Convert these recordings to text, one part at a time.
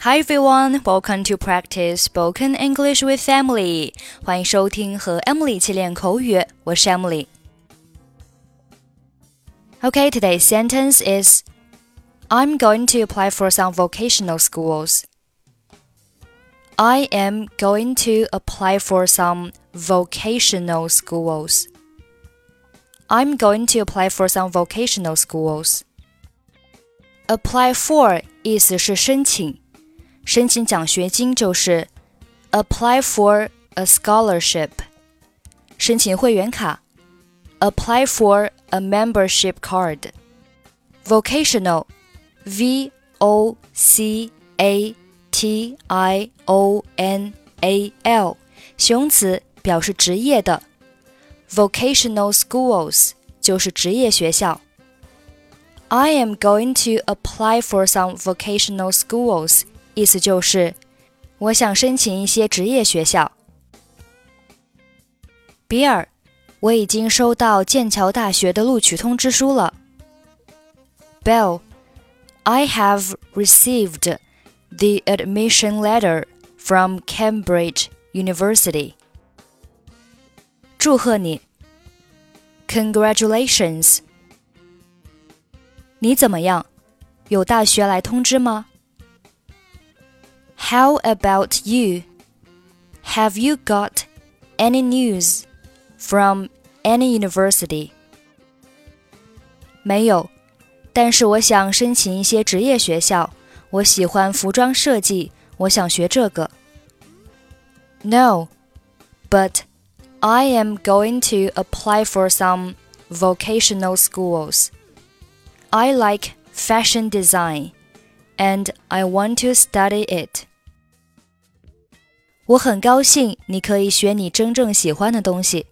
Hi everyone, welcome to practice spoken English with Emily. 欢迎收听和 Emily 一起练口语，我是 Emily。Okay, today's sentence is I'm going to apply for some vocational schools. I am going to apply for some vocational schools. I'm going to apply for some vocational schools. Apply for 意思是申请。 申请奖学金就是 apply for a scholarship，申请会员卡 apply for a membership card。vocational v o c a t i o n a l 形容词表示职业的，vocational schools 就是职业学校。I am going to apply for some vocational schools 意思就是，我想申请一些职业学校。比尔，我已经收到剑桥大学的录取通知书了。Bell, I have received the admission letter from Cambridge University. 祝贺你，Congratulations。你怎么样？有大学来通知吗 ？how about you? Have you got any news from any university? 没有，但是我想申请一些职业学校。我喜欢服装设计，我想学这个。No, but I am going to apply for some vocational schools. I like fashion design, and I want to study it. 我很高兴你可以学你真正喜欢的东西。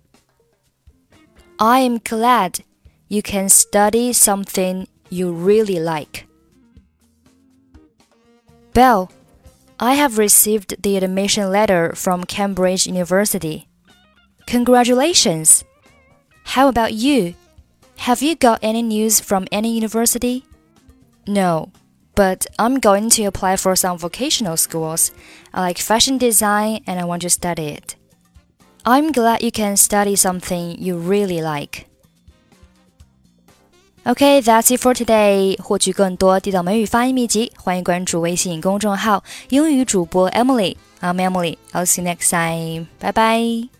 I am glad you can study something you really like. Bell, I have received the admission letter from Cambridge University. Congratulations! How about you? Have you got any news from any university? No, but I'm going to apply for some vocational schools. I like fashion design and I want to study it. I'm glad you can study something you really like. Okay, that's it for today. 获取更多地道美语发音秘籍，欢迎关注微信公众号“英语主播 Emily”。I'm Emily. I'll see you next time. Bye bye.